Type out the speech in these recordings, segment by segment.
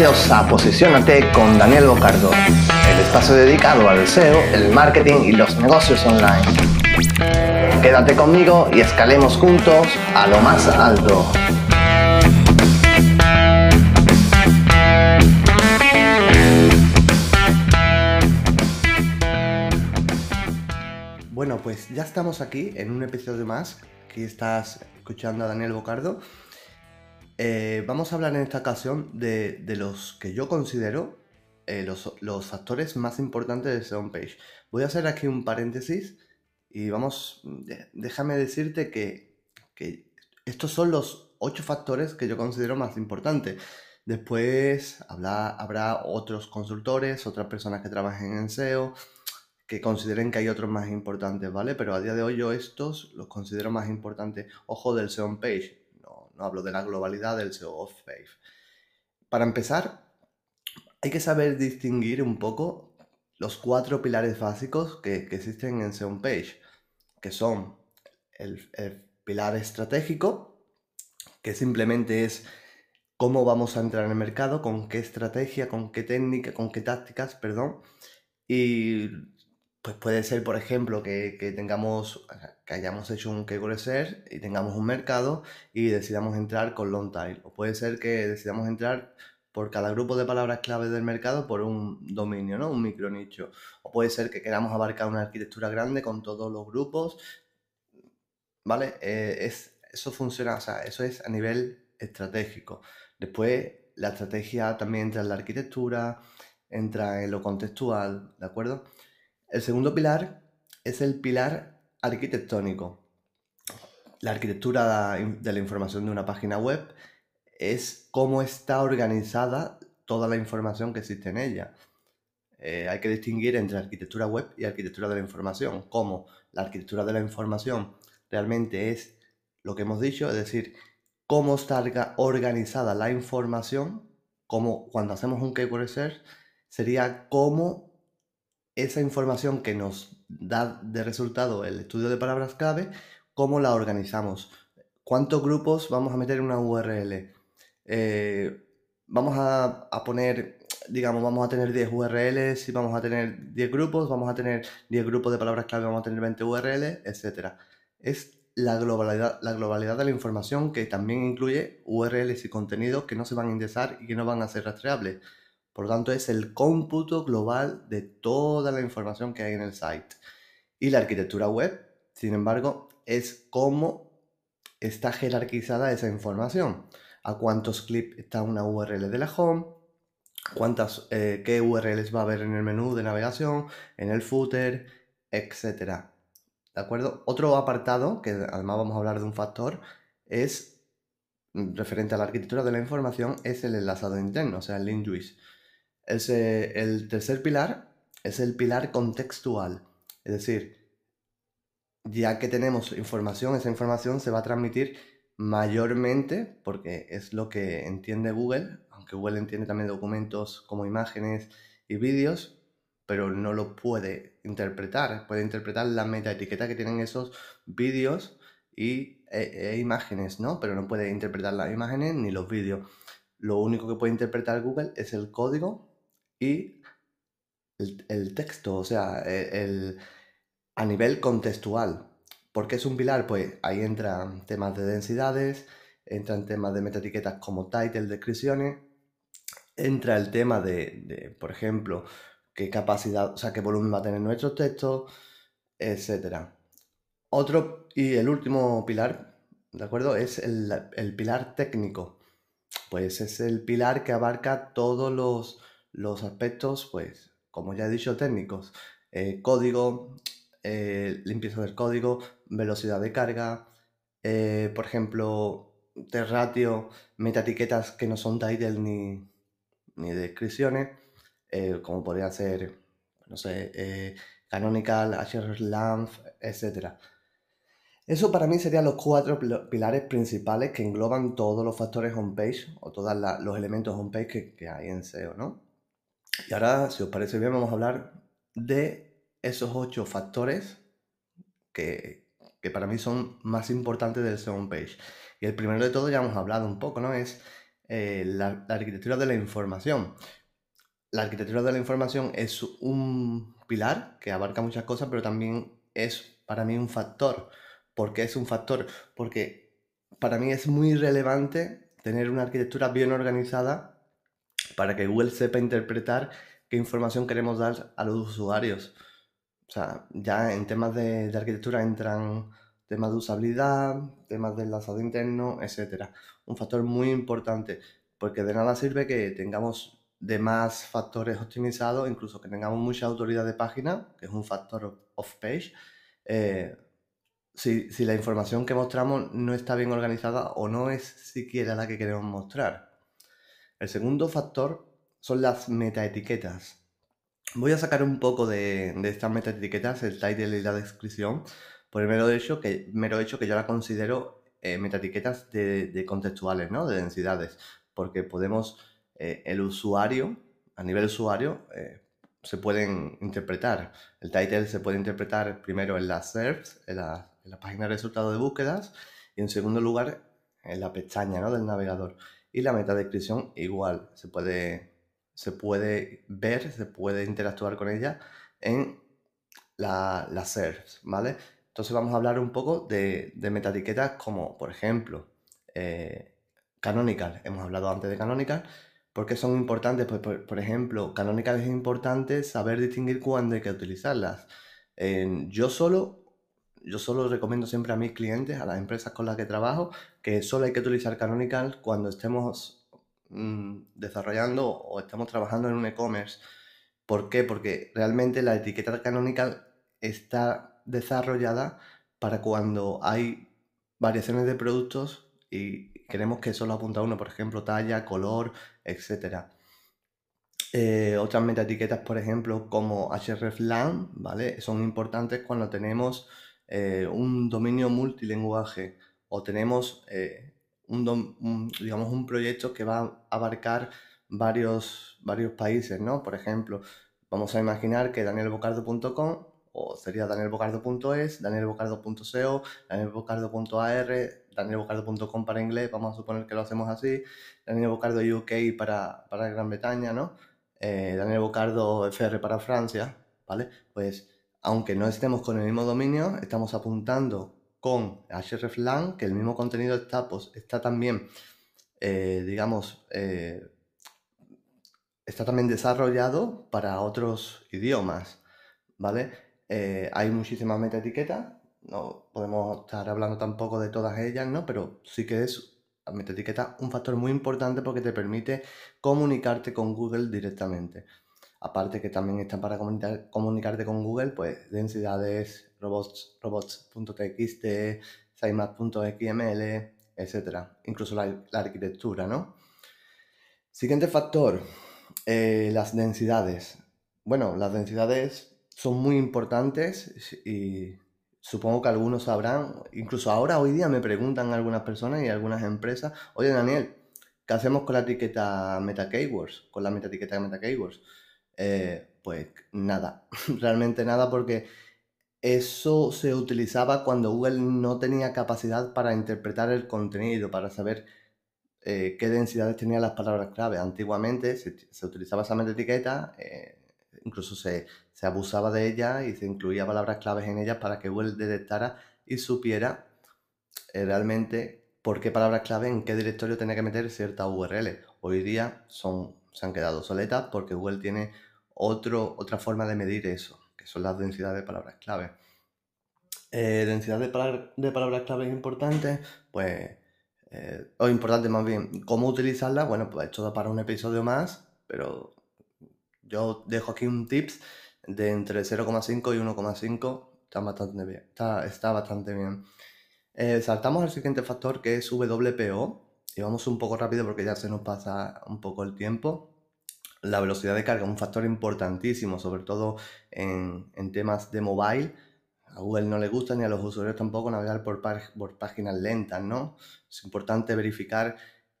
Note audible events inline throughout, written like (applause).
Bienvenidos a Posicionate con Daniel Bocardo, el espacio dedicado al SEO, el marketing y los negocios online. Quédate conmigo y escalemos juntos a lo más alto. Bueno, pues ya estamos aquí en un episodio más. Aquí estás escuchando a Daniel Bocardo eh, vamos a hablar en esta ocasión de, los que yo considero eh, los, factores más importantes de SEO Page. Voy a hacer aquí un paréntesis y vamos, déjame decirte que, estos son los ocho factores que yo considero más importantes. Después habrá otros consultores, otras personas que trabajen en SEO, que consideren que hay otros más importantes, ¿vale? Pero a día de hoy yo estos los considero más importantes. Ojo del SEO Page hablo de la globalidad del SEO of Faith. Para empezar, hay que saber distinguir un poco los cuatro pilares básicos que, existen en SEO Page, que son el, pilar estratégico, que simplemente es cómo vamos a entrar en el mercado, con qué estrategia, con qué técnica, con qué tácticas, perdón. Y pues puede ser, por ejemplo, que, tengamos, que hayamos hecho un search y tengamos un mercado y decidamos entrar con long tail. O puede ser que decidamos entrar por cada grupo de palabras clave del mercado por un dominio, ¿no? Un micro nicho. O puede ser que queramos abarcar una arquitectura grande con todos los grupos. ¿Vale? Eh, es, eso funciona, o sea, eso es a nivel estratégico. Después, la estrategia también entra en la arquitectura, entra en lo contextual, ¿de acuerdo? El segundo pilar es el pilar arquitectónico. La arquitectura de la información de una página web es cómo está organizada toda la información que existe en ella. Eh, hay que distinguir entre arquitectura web y arquitectura de la información. Cómo la arquitectura de la información realmente es lo que hemos dicho, es decir, cómo está organizada la información, como cuando hacemos un keyword search, sería cómo esa información que nos da de resultado el estudio de palabras clave, cómo la organizamos. ¿Cuántos grupos vamos a meter en una URL? Eh, vamos a, poner, digamos, vamos a tener 10 URLs y vamos a tener 10 grupos, vamos a tener 10 grupos de palabras clave, vamos a tener 20 URLs, etc. Es la globalidad, la globalidad de la información que también incluye URLs y contenidos que no se van a indexar y que no van a ser rastreables. Por lo tanto, es el cómputo global de toda la información que hay en el site. Y la arquitectura web, sin embargo, es cómo está jerarquizada esa información. A cuántos clips está una URL de la home, cuántas, eh, qué URLs va a haber en el menú de navegación, en el footer, etc. ¿De acuerdo? Otro apartado, que además vamos a hablar de un factor, es mm, referente a la arquitectura de la información, es el enlazado interno, o sea, el link juice el tercer pilar es el pilar contextual. Es decir, ya que tenemos información, esa información se va a transmitir mayormente, porque es lo que entiende Google, aunque Google entiende también documentos como imágenes y vídeos, pero no lo puede interpretar. Puede interpretar la metaetiqueta que tienen esos vídeos y, e, e imágenes, ¿no? Pero no puede interpretar las imágenes ni los vídeos. Lo único que puede interpretar Google es el código y el, texto, o sea, e, el, a nivel contextual. ¿Por qué es un pilar? Pues ahí entran temas de densidades, entran temas de metaetiquetas como title, descripciones, entra el tema de, por ejemplo, qué capacidad, o sea, qué volumen va a tener nuestro texto, etc. Otro y el último pilar, ¿de acuerdo? Es el, el pilar técnico. Pues es el pilar que abarca todos los los aspectos, pues, como ya he dicho, técnicos. Eh, código, eh, limpieza del código, velocidad de carga, eh, por ejemplo, ratio, metaetiquetas que no son title ni, ni descripciones, como podría ser, no sé, canonical, hrlamp, etc. Eso para mí serían los cuatro pilares principales que engloban todos los factores homepage o todos los elementos homepage que, que hay en SEO, ¿no? Y ahora, si os parece bien, vamos a hablar de esos ocho factores que, para mí son más importantes del SEO page. Y el primero de todo ya hemos hablado un poco, ¿no? Es eh, la, arquitectura de la información. La arquitectura de la información es un pilar que abarca muchas cosas, pero también es para mí un factor. ¿Por qué es un factor? Porque para mí es muy relevante tener una arquitectura bien organizada para que Google sepa interpretar qué información queremos dar a los usuarios. O sea, ya en temas de, arquitectura entran temas de usabilidad, temas de enlazado interno, etc. Un factor muy importante, porque de nada sirve que tengamos demás factores optimizados, incluso que tengamos mucha autoridad de página, que es un factor off-page, eh, si, si, la información que mostramos no está bien organizada o no es siquiera la que queremos mostrar. El segundo factor son las metaetiquetas. Voy a sacar un poco de, estas metaetiquetas, el title y la descripción, por el mero hecho que, mero hecho que yo la considero eh, metaetiquetas de, contextuales, ¿no? de densidades, porque podemos, eh, el usuario, a nivel usuario, eh, se pueden interpretar. El title se puede interpretar primero en las SERPs, en la, en la página de resultados de búsquedas, y en segundo lugar en la pestaña ¿no? del navegador. Y la metadescripción igual, se puede se puede ver, se puede interactuar con ella en la, las SERPs, ¿vale? Entonces vamos a hablar un poco de, de metaetiquetas como, por ejemplo, eh, Canonical. Hemos hablado antes de Canonical. ¿Por qué son importantes? Pues, por, ejemplo, Canonical es importante saber distinguir cuándo hay que utilizarlas. yo solo yo solo recomiendo siempre a mis clientes, a las empresas con las que trabajo, que solo hay que utilizar Canonical cuando estemos Mm, desarrollando o estamos trabajando en un e-commerce. ¿Por qué? Porque realmente la etiqueta canonical está desarrollada para cuando hay variaciones de productos y queremos que solo apunta uno, por ejemplo, talla, color, etc. Eh, otras metaetiquetas, por ejemplo, como hreflang, ¿vale? Son importantes cuando tenemos eh, un dominio multilinguaje o tenemos eh, un, digamos, un proyecto que va a abarcar varios, varios países, ¿no? Por ejemplo, vamos a imaginar que danielbocardo.com o sería danielbocardo.es, danielbocardo.co, danielbocardo.ar, danielbocardo.com para inglés, vamos a suponer que lo hacemos así, danielbocardo UK para, para Gran Bretaña, ¿no? Eh, Daniel Bocardo FR para Francia, ¿vale? Pues aunque no estemos con el mismo dominio, estamos apuntando con hreflang, que el mismo contenido está, pues, está también, eh, digamos, eh, está también desarrollado para otros idiomas, ¿vale? Eh, hay muchísimas metaetiquetas, no podemos estar hablando tampoco de todas ellas, ¿no? Pero sí que es metaetiqueta un factor muy importante porque te permite comunicarte con Google directamente. Aparte que también está para comunicarte con Google, pues densidades, robots, robots.txt, sitemap.xml, etc. Incluso la, arquitectura, ¿no? Siguiente factor, eh, las densidades. Bueno, las densidades son muy importantes y supongo que algunos sabrán, incluso ahora, hoy día me preguntan algunas personas y algunas empresas, oye Daniel, ¿qué hacemos con la etiqueta Meta Keywords? Con la meta etiqueta Meta Keywords. Eh, pues nada, (laughs) realmente nada porque eso se utilizaba cuando Google no tenía capacidad para interpretar el contenido, para saber eh, qué densidades tenían las palabras clave. Antiguamente se, utilizaba esa etiqueta, eh, incluso se, abusaba de ella y se incluía palabras claves en ellas para que Google detectara y supiera realmente por qué palabras clave en qué directorio tenía que meter cierta URL. Hoy día son, se han quedado soletas porque Google tiene otro, otra forma de medir eso, que son las densidades de palabras clave. Eh, densidad de, palabras clave importantes, pues, eh, o importante más bien, cómo utilizarlas, bueno, pues esto da para un episodio más, pero yo dejo aquí un tips de entre 0,5 y 1,5, está bastante bien. Está, bastante bien. Eh, saltamos al siguiente factor que es WPO, y vamos un poco rápido porque ya se nos pasa un poco el tiempo la velocidad de carga, un factor importantísimo, sobre todo en, temas de mobile. A Google no le gusta ni a los usuarios tampoco navegar por, páginas lentas, ¿no? Es importante verificar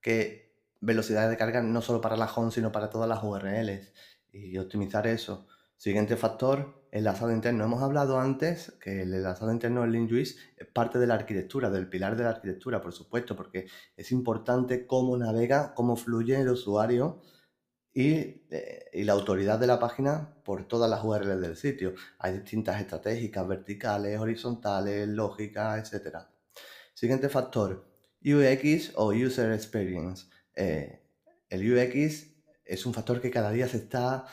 que velocidad de carga no solo para la home, sino para todas las URLs y optimizar eso. Siguiente factor, enlazado interno. Hemos hablado antes que el enlazado interno del LinkUIS es parte de la arquitectura, del pilar de la arquitectura, por supuesto, porque es importante cómo navega, cómo fluye el usuario eh, y, la autoridad de la página por todas las URLs del sitio. Hay distintas estratégicas, verticales, horizontales, lógicas, etc. Siguiente factor, UX o User Experience. Eh, el UX es un factor que cada día se está,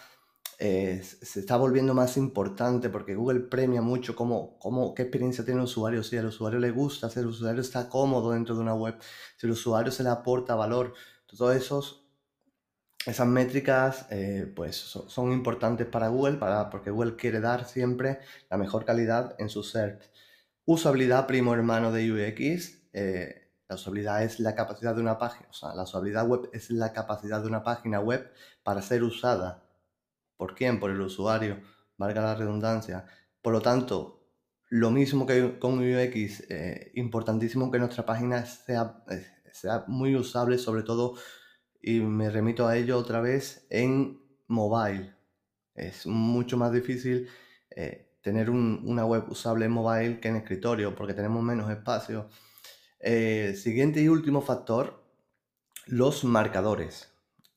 eh, se está volviendo más importante porque Google premia mucho cómo, cómo, qué experiencia tiene el usuario, si al usuario le gusta, si el usuario está cómodo dentro de una web, si el usuario se le aporta valor. Todos esos, esas métricas eh, pues son, importantes para Google para, porque Google quiere dar siempre la mejor calidad en su search. Usabilidad primo hermano de UX. Eh, la usabilidad es la capacidad de una página, o sea, la usabilidad web es la capacidad de una página web para ser usada. ¿Por quién? Por el usuario, valga la redundancia. Por lo tanto, lo mismo que con UX, eh, importantísimo que nuestra página sea, eh, sea muy usable, sobre todo, y me remito a ello otra vez, en mobile. Es mucho más difícil eh, tener una web usable en mobile que en escritorio, porque tenemos menos espacio eh, siguiente y último factor, los marcadores.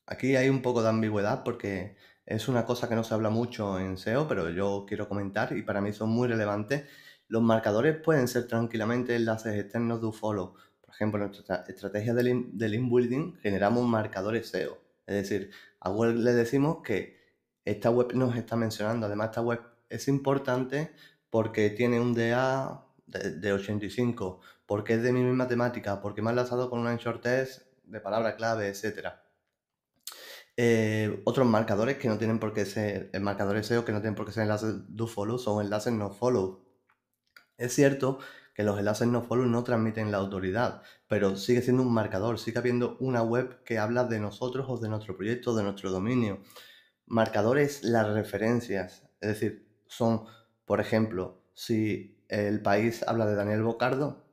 Aquí hay un poco de ambigüedad porque es una cosa que no se habla mucho en SEO, pero yo quiero comentar y para mí son muy relevantes. Los marcadores pueden ser tranquilamente enlaces externos de follow. Ejemplo, en nuestra estrategia de link, building generamos marcadores SEO. Es decir, a Google le decimos que esta web nos está mencionando. Además, esta web es importante porque tiene un DA de, de 85, porque es de mi misma temática, porque me ha enlazado con un short test de palabra clave, etc. Eh, otros marcadores que no tienen por qué ser, el marcador SEO que no tienen por qué ser enlaces do follow, son enlaces no follow. Es cierto que los enlaces no follow no transmiten la autoridad, pero sigue siendo un marcador, sigue habiendo una web que habla de nosotros o de nuestro proyecto, de nuestro dominio. Marcadores, las referencias, es decir, son, por ejemplo, si el país habla de Daniel Bocardo,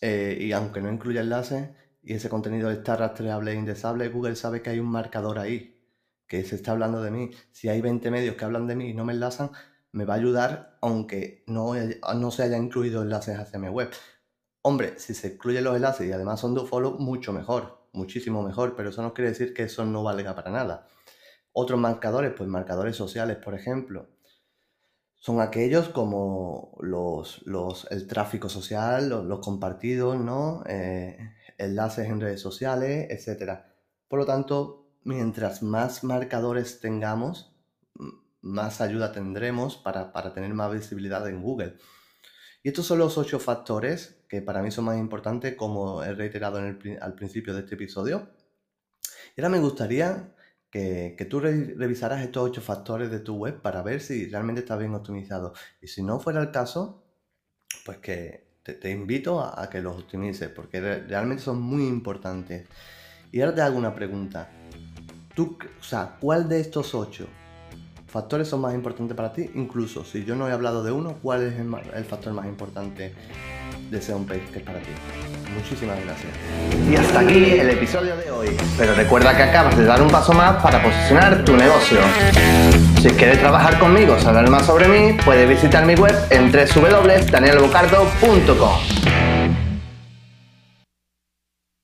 eh, y aunque no incluya enlaces y ese contenido está rastreable e indexable, Google sabe que hay un marcador ahí, que se está hablando de mí. Si hay 20 medios que hablan de mí y no me enlazan, me va a ayudar aunque no, no se haya incluido enlaces hacia mi web. Hombre, si se incluyen los enlaces y además son do follow, mucho mejor, muchísimo mejor, pero eso no quiere decir que eso no valga para nada. Otros marcadores, pues marcadores sociales, por ejemplo son aquellos como los, el tráfico social, los, compartidos, ¿no? Eh, enlaces en redes sociales, etc. Por lo tanto, mientras más marcadores tengamos, más ayuda tendremos para, tener más visibilidad en Google. Y estos son los ocho factores que para mí son más importantes, como he reiterado al principio de este episodio. Y ahora me gustaría que, tú revisaras estos ocho factores de tu web para ver si realmente está bien optimizado. Y si no fuera el caso, pues que te, invito a, que los optimices, porque realmente son muy importantes. Y ahora te hago una pregunta. Tú, o sea, ¿cuál de estos ocho factores son más importantes para ti? Incluso si yo no he hablado de uno, ¿cuál es el factor más importante de un Page que es para ti. Muchísimas gracias. Y hasta aquí el episodio de hoy. Pero recuerda que acabas de dar un paso más para posicionar tu negocio. Si quieres trabajar conmigo o saber más sobre mí, puedes visitar mi web en www.danielbocardo.com.